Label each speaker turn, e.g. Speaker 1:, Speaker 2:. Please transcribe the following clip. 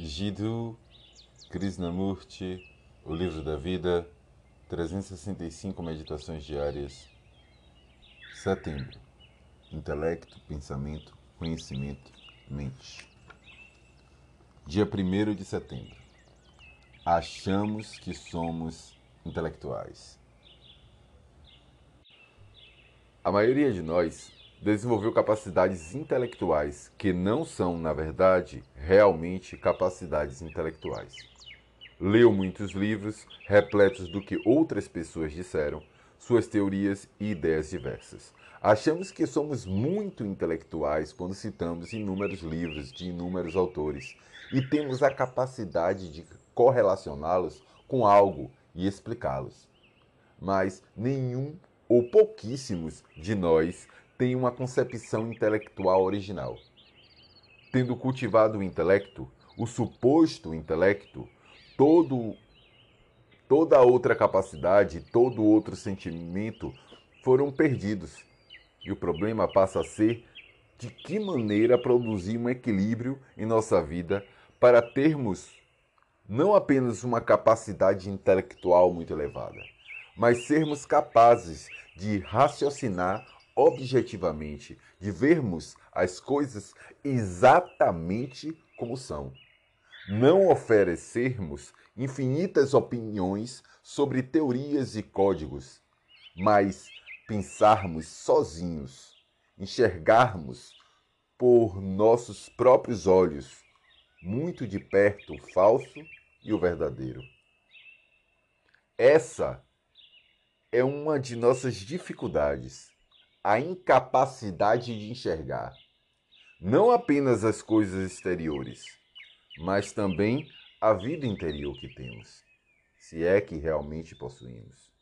Speaker 1: Jiddu Krishnamurti, O Livro da Vida, 365 Meditações Diárias, Setembro. Intelecto, pensamento, conhecimento, mente. Dia 1 de setembro. Achamos que somos intelectuais. A maioria de nós desenvolveu capacidades intelectuais que não são, na verdade, realmente capacidades intelectuais. Leu muitos livros repletos do que outras pessoas disseram, suas teorias e ideias diversas. Achamos que somos muito intelectuais quando citamos inúmeros livros de inúmeros autores e temos a capacidade de correlacioná-los com algo e explicá-los. Mas nenhum ou pouquíssimos de nós tem uma concepção intelectual original. Tendo cultivado o intelecto, o suposto intelecto, todo, toda outra capacidade, todo outro sentimento foram perdidos. E o problema passa a ser de que maneira produzir um equilíbrio em nossa vida para termos não apenas uma capacidade intelectual muito elevada, mas sermos capazes de raciocinar objetivamente, de vermos as coisas exatamente como são. Não oferecermos infinitas opiniões sobre teorias e códigos, mas pensarmos sozinhos, enxergarmos por nossos próprios olhos, muito de perto o falso e o verdadeiro. Essa é uma de nossas dificuldades a incapacidade de enxergar não apenas as coisas exteriores, mas também a vida interior que temos, se é que realmente possuímos.